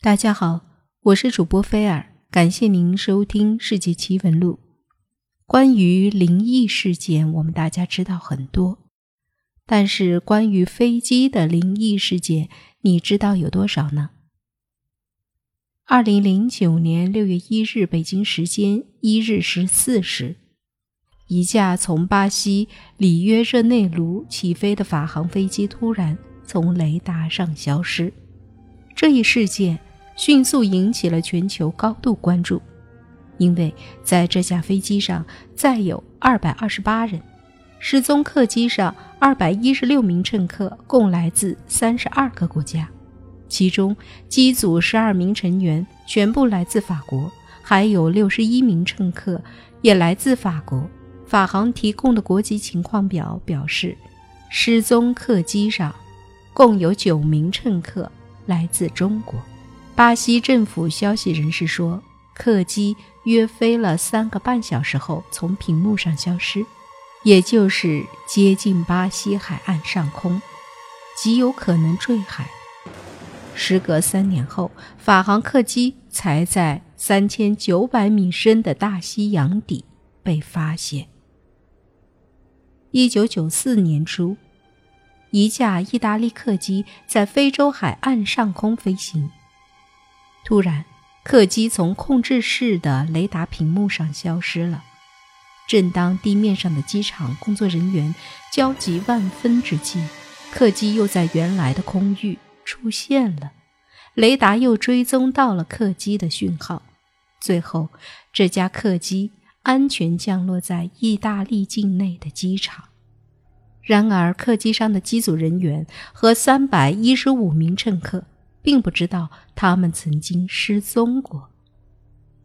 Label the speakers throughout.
Speaker 1: 大家好，我是主播菲尔，感谢您收听《世界奇闻录》。关于灵异事件，我们大家知道很多，但是关于飞机的灵异事件，你知道有多少呢？二零零九年六月一日，北京时间一日十四时，一架从巴西里约热内卢起飞的法航飞机突然从雷达上消失。这一事件迅速引起了全球高度关注，因为在这架飞机上载有二百二十八人，失踪客机上二百一十六名乘客共来自三十二个国家，其中机组十二名成员全部来自法国，还有六十一名乘客也来自法国。法航提供的国籍情况表表示，失踪客机上共有九名乘客。来自中国，巴西政府消息人士说，客机约飞了三个半小时后从屏幕上消失，也就是接近巴西海岸上空，极有可能坠海。时隔三年后，法航客机才在三千九百米深的大西洋底被发现。一九九四年初。一架意大利客机在非洲海岸上空飞行，突然，客机从控制室的雷达屏幕上消失了。正当地面上的机场工作人员焦急万分之际，客机又在原来的空域出现了，雷达又追踪到了客机的讯号，最后，这架客机安全降落在意大利境内的机场。然而，客机上的机组人员和三百一十五名乘客并不知道他们曾经失踪过。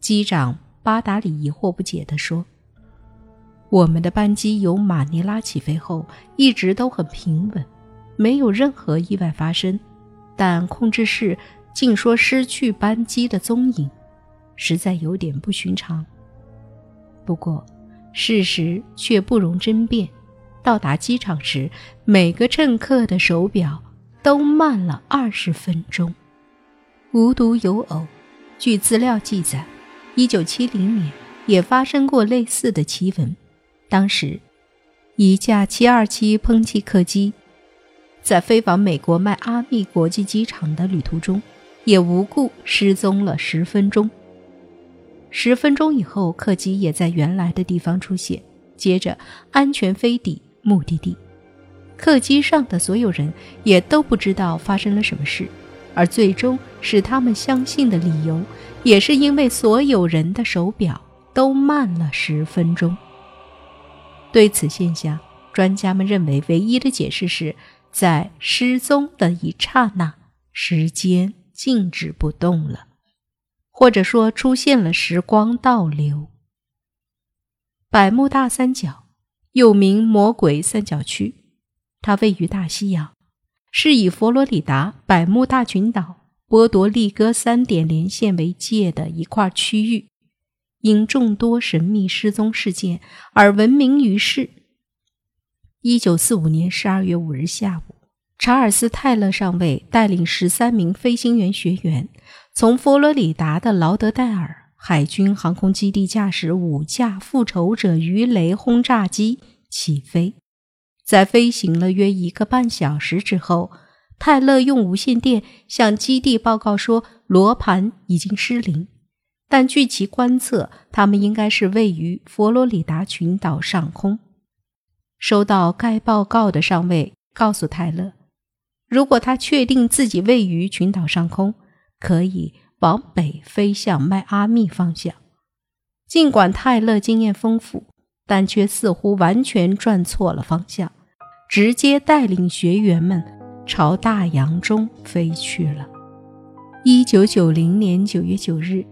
Speaker 1: 机长巴达里疑惑不解地说：“我们的班机由马尼拉起飞后一直都很平稳，没有任何意外发生，但控制室竟说失去班机的踪影，实在有点不寻常。不过，事实却不容争辩。”到达机场时，每个乘客的手表都慢了二十分钟。无独有偶，据资料记载，一九七零年也发生过类似的奇闻。当时，一架七二七喷气客机在飞往美国迈阿密国际机场的旅途中，也无故失踪了十分钟。十分钟以后，客机也在原来的地方出现，接着安全飞抵。目的地，客机上的所有人也都不知道发生了什么事，而最终使他们相信的理由，也是因为所有人的手表都慢了十分钟。对此现象，专家们认为唯一的解释是在失踪的一刹那，时间静止不动了，或者说出现了时光倒流。百慕大三角。又名魔鬼三角区，它位于大西洋，是以佛罗里达、百慕大群岛、波多黎各三点连线为界的一块区域，因众多神秘失踪事件而闻名于世。一九四五年十二月五日下午，查尔斯·泰勒上尉带领十三名飞行员学员，从佛罗里达的劳德代尔。海军航空基地驾驶五架复仇者鱼雷轰炸机起飞，在飞行了约一个半小时之后，泰勒用无线电向基地报告说，罗盘已经失灵，但据其观测，他们应该是位于佛罗里达群岛上空。收到该报告的上尉告诉泰勒，如果他确定自己位于群岛上空，可以。往北飞向迈阿密方向，尽管泰勒经验丰富，但却似乎完全转错了方向，直接带领学员们朝大洋中飞去了。一九九零年九月九日，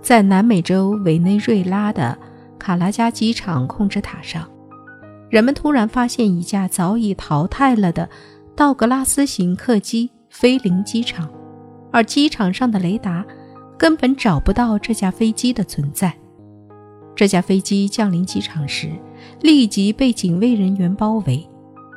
Speaker 1: 在南美洲委内瑞拉的卡拉加机场控制塔上，人们突然发现一架早已淘汰了的道格拉斯型客机飞临机场。而机场上的雷达根本找不到这架飞机的存在。这架飞机降临机场时，立即被警卫人员包围。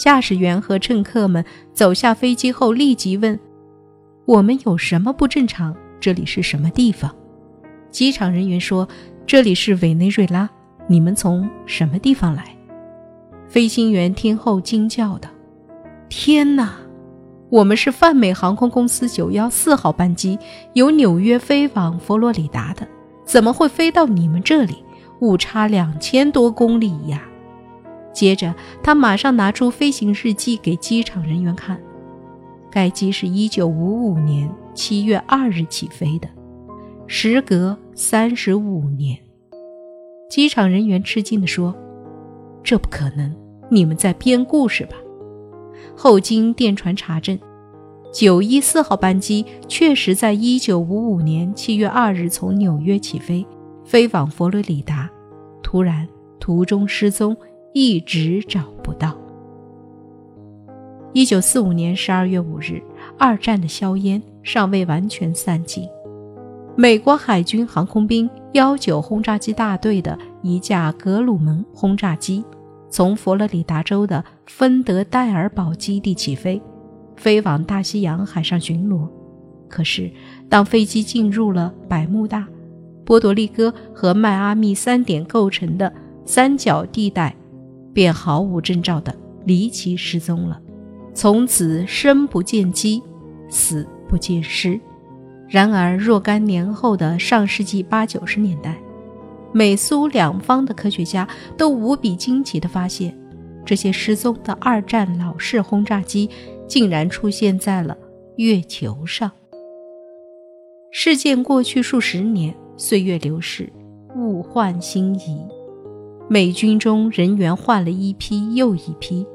Speaker 1: 驾驶员和乘客们走下飞机后，立即问：“我们有什么不正常？这里是什么地方？机场人员说：“这里是委内瑞拉。”你们从什么地方来？飞行员听后惊叫道：“天哪！我们是泛美航空公司九幺四号班机，由纽约飞往佛罗里达的，怎么会飞到你们这里？误差两千多公里呀！”接着，他马上拿出飞行日记给机场人员看。该机是一九五五年七月二日起飞的，时隔三十五年。机场人员吃惊地说：“这不可能，你们在编故事吧？”后经电传查证，九一四号班机确实在一九五五年七月二日从纽约起飞，飞往佛罗里达，突然途中失踪，一直找不到。一九四五年十二月五日，二战的硝烟尚未完全散尽。美国海军航空兵幺九轰炸机大队的一架格鲁门轰炸机，从佛罗里达州的芬德戴尔堡基地起飞，飞往大西洋海上巡逻。可是，当飞机进入了百慕大、波多黎各和迈阿密三点构成的三角地带，便毫无征兆地离奇失踪了，从此生不见机，死不见尸。然而，若干年后的上世纪八九十年代，美苏两方的科学家都无比惊奇地发现，这些失踪的二战老式轰炸机竟然出现在了月球上。事件过去数十年，岁月流逝，物换星移，美军中人员换了一批又一批，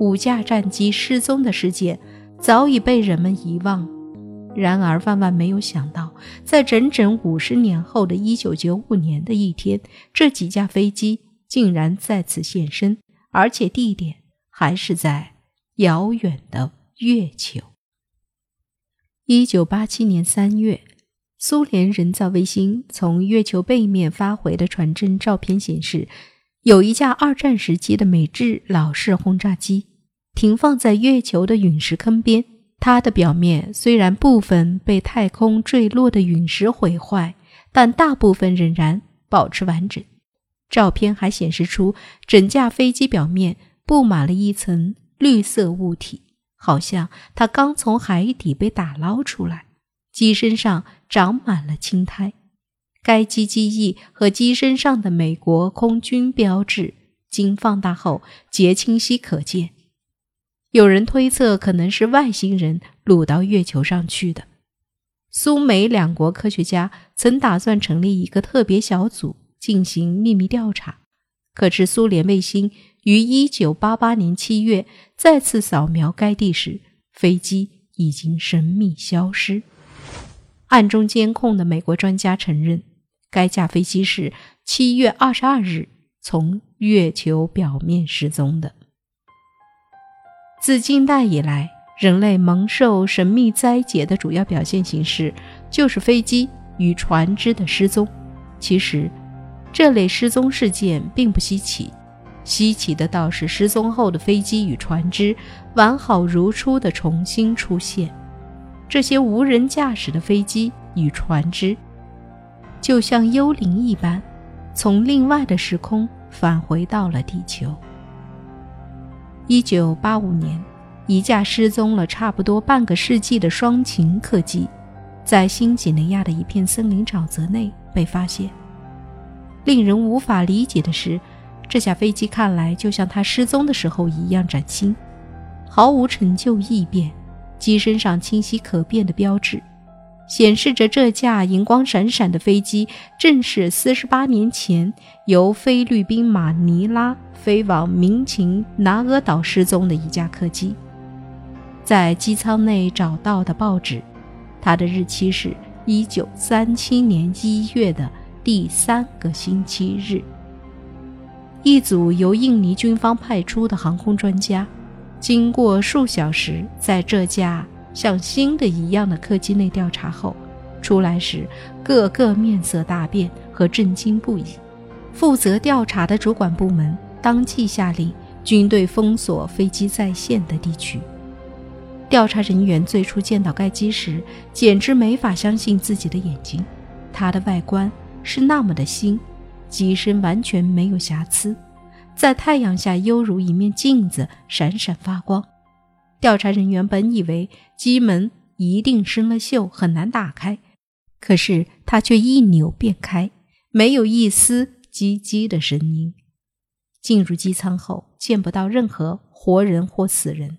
Speaker 1: 五架战机失踪的事件早已被人们遗忘。然而，万万没有想到，在整整五十年后的一九九五年的一天，这几架飞机竟然再次现身，而且地点还是在遥远的月球。一九八七年三月，苏联人造卫星从月球背面发回的传真照片显示，有一架二战时期的美制老式轰炸机停放在月球的陨石坑边。它的表面虽然部分被太空坠落的陨石毁坏，但大部分仍然保持完整。照片还显示出整架飞机表面布满了一层绿色物体，好像它刚从海底被打捞出来。机身上长满了青苔，该机机翼和机身上的美国空军标志经放大后皆清晰可见。有人推测，可能是外星人掳到月球上去的。苏美两国科学家曾打算成立一个特别小组进行秘密调查，可是苏联卫星于1988年7月再次扫描该地时，飞机已经神秘消失。暗中监控的美国专家承认，该架飞机是7月22日从月球表面失踪的。自近代以来，人类蒙受神秘灾劫的主要表现形式就是飞机与船只的失踪。其实，这类失踪事件并不稀奇，稀奇的倒是失踪后的飞机与船只完好如初的重新出现。这些无人驾驶的飞机与船只，就像幽灵一般，从另外的时空返回到了地球。一九八五年，一架失踪了差不多半个世纪的双擎客机，在新几内亚的一片森林沼泽内被发现。令人无法理解的是，这架飞机看来就像它失踪的时候一样崭新，毫无陈旧异变，机身上清晰可辨的标志。显示着这架银光闪闪的飞机正是四十八年前由菲律宾马尼拉飞往民勤拿俄岛失踪的一架客机。在机舱内找到的报纸，它的日期是一九三七年一月的第三个星期日。一组由印尼军方派出的航空专家，经过数小时，在这架。像新的一样的客机内调查后，出来时个个面色大变和震惊不已。负责调查的主管部门当即下令军队封锁飞机在线的地区。调查人员最初见到该机时，简直没法相信自己的眼睛。它的外观是那么的新，机身完全没有瑕疵，在太阳下犹如一面镜子，闪闪发光。调查人员本以为机门一定生了锈，很难打开，可是它却一扭便开，没有一丝叽叽的声音。进入机舱后，见不到任何活人或死人。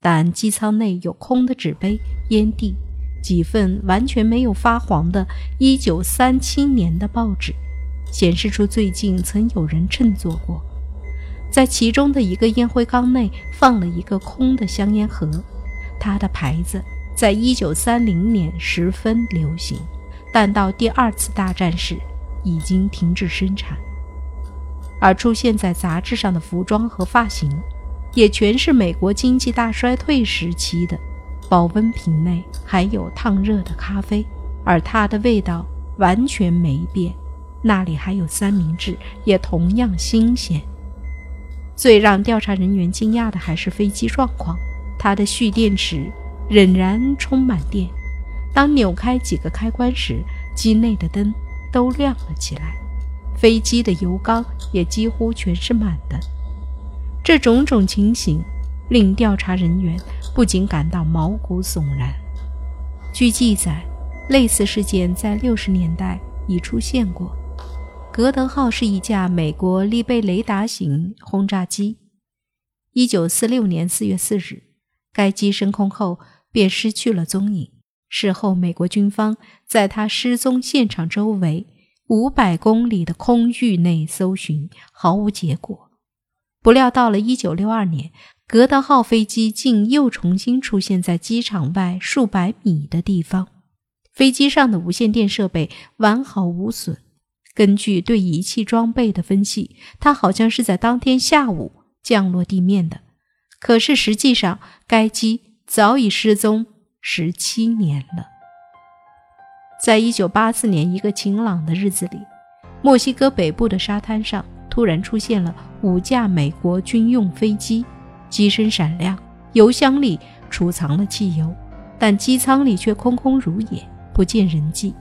Speaker 1: 但机舱内有空的纸杯、烟蒂，几份完全没有发黄的1937年的报纸，显示出最近曾有人乘坐过。在其中的一个烟灰缸内放了一个空的香烟盒，它的牌子在一九三零年十分流行，但到第二次大战时已经停止生产。而出现在杂志上的服装和发型。也全是美国经济大衰退时期的，保温瓶内还有烫热的咖啡，而它的味道完全没变。那里还有三明治，也同样新鲜。最让调查人员惊讶的还是飞机状况，它的蓄电池仍然充满电。当扭开几个开关时，机内的灯都亮了起来，飞机的油缸也几乎全是满的。这种种情形令调查人员不禁感到毛骨悚然。据记载，类似事件在六十年代已出现过。格德号是一架美国利贝雷达型轰炸机。一九四六年四月四日，该机升空后便失去了踪影。事后，美国军方在它失踪现场周围五百公里的空域内搜寻，毫无结果。不料，到了1962年，格德号飞机竟又重新出现在机场外数百米的地方。飞机上的无线电设备完好无损。根据对仪器装备的分析，它好像是在当天下午降落地面的。可是实际上，该机早已失踪十七年了。在一九八四年一个晴朗的日子里，墨西哥北部的沙滩上。突然出现了五架美国军用飞机，机身闪亮，油箱里储藏了汽油，但机舱里却空空如也，不见人迹。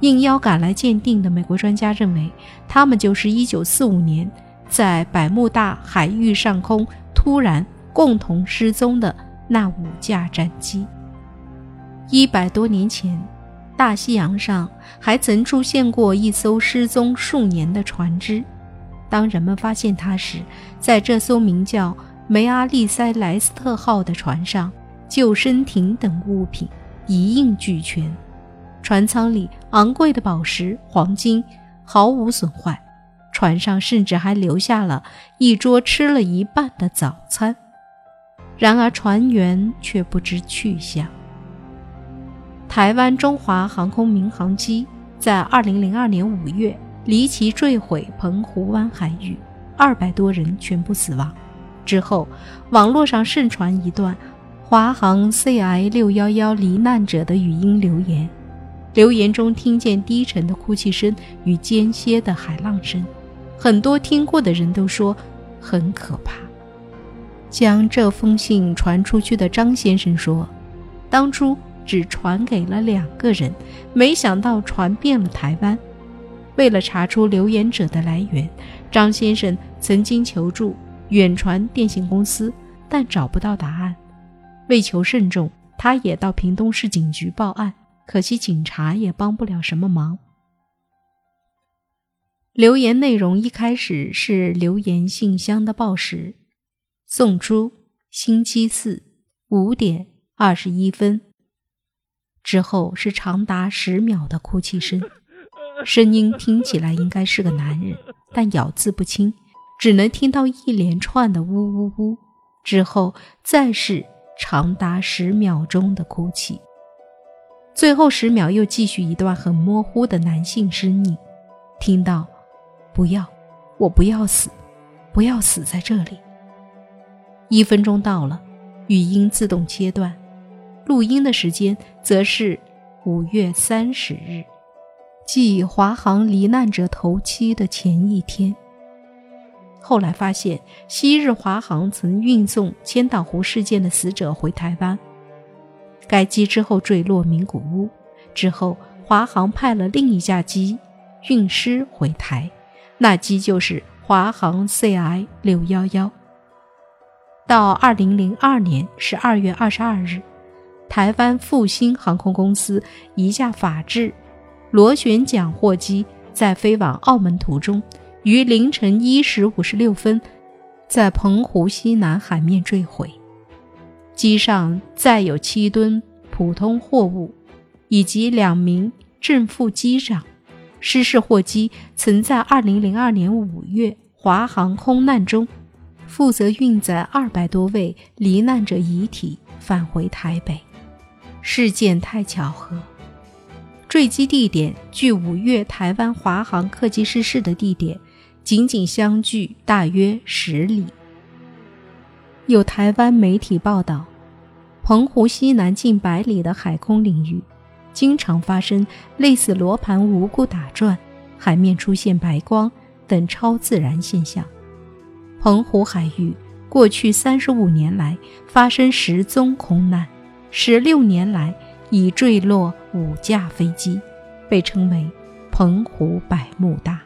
Speaker 1: 应邀赶来鉴定的美国专家认为，他们就是1945年在百慕大海域上空突然共同失踪的那五架战机。一百多年前。大西洋上还曾出现过一艘失踪数年的船只。当人们发现它时，在这艘名叫梅阿利塞莱斯特号的船上，救生艇等物品一应俱全，船舱里昂贵的宝石、黄金毫无损坏，船上甚至还留下了一桌吃了一半的早餐。然而，船员却不知去向。台湾中华航空民航机在二零零二年五月离奇坠毁澎湖湾海域，二百多人全部死亡。之后，网络上盛传一段华航 CI 六幺幺罹难者的语音留言，留言中听见低沉的哭泣声与间歇的海浪声，很多听过的人都说很可怕。将这封信传出去的张先生说，当初。只传给了两个人，没想到传遍了台湾。为了查出留言者的来源，张先生曾经求助远传电信公司，但找不到答案。为求慎重，他也到屏东市警局报案，可惜警察也帮不了什么忙。留言内容一开始是留言信箱的报时，送出星期四五点二十一分。之后是长达十秒的哭泣声，声音听起来应该是个男人，但咬字不清，只能听到一连串的呜呜呜。之后再是长达十秒钟的哭泣，最后十秒又继续一段很模糊的男性声音，听到“不要，我不要死，不要死在这里。”一分钟到了，语音自动切断。录音的时间则是五月三十日，即华航罹难者头七的前一天。后来发现，昔日华航曾运送千岛湖事件的死者回台湾。该机之后坠落名古屋，之后华航派了另一架机运尸回台，那机就是华航 CI 六幺幺。到二零零二年十二月二十二日，台湾复兴航空公司一架法制螺旋桨货机在飞往澳门途中。于凌晨一时五十六分，在澎湖西南海面坠毁。机上载有七吨普通货物，以及两名正副机长。失事货机曾在二零零二年五月华航空难中，负责运载二百多位罹难者遗体返回台北。事件太巧合。坠机地点距五月台湾华航客机失事的地点。仅仅相距大约十里。有台湾媒体报道，澎湖西南近百里的海空领域，经常发生类似罗盘无故打转、海面出现白光等超自然现象。澎湖海域过去三十五年来发生十宗空难，十六年来已坠落五架飞机，被称为“澎湖百慕大”。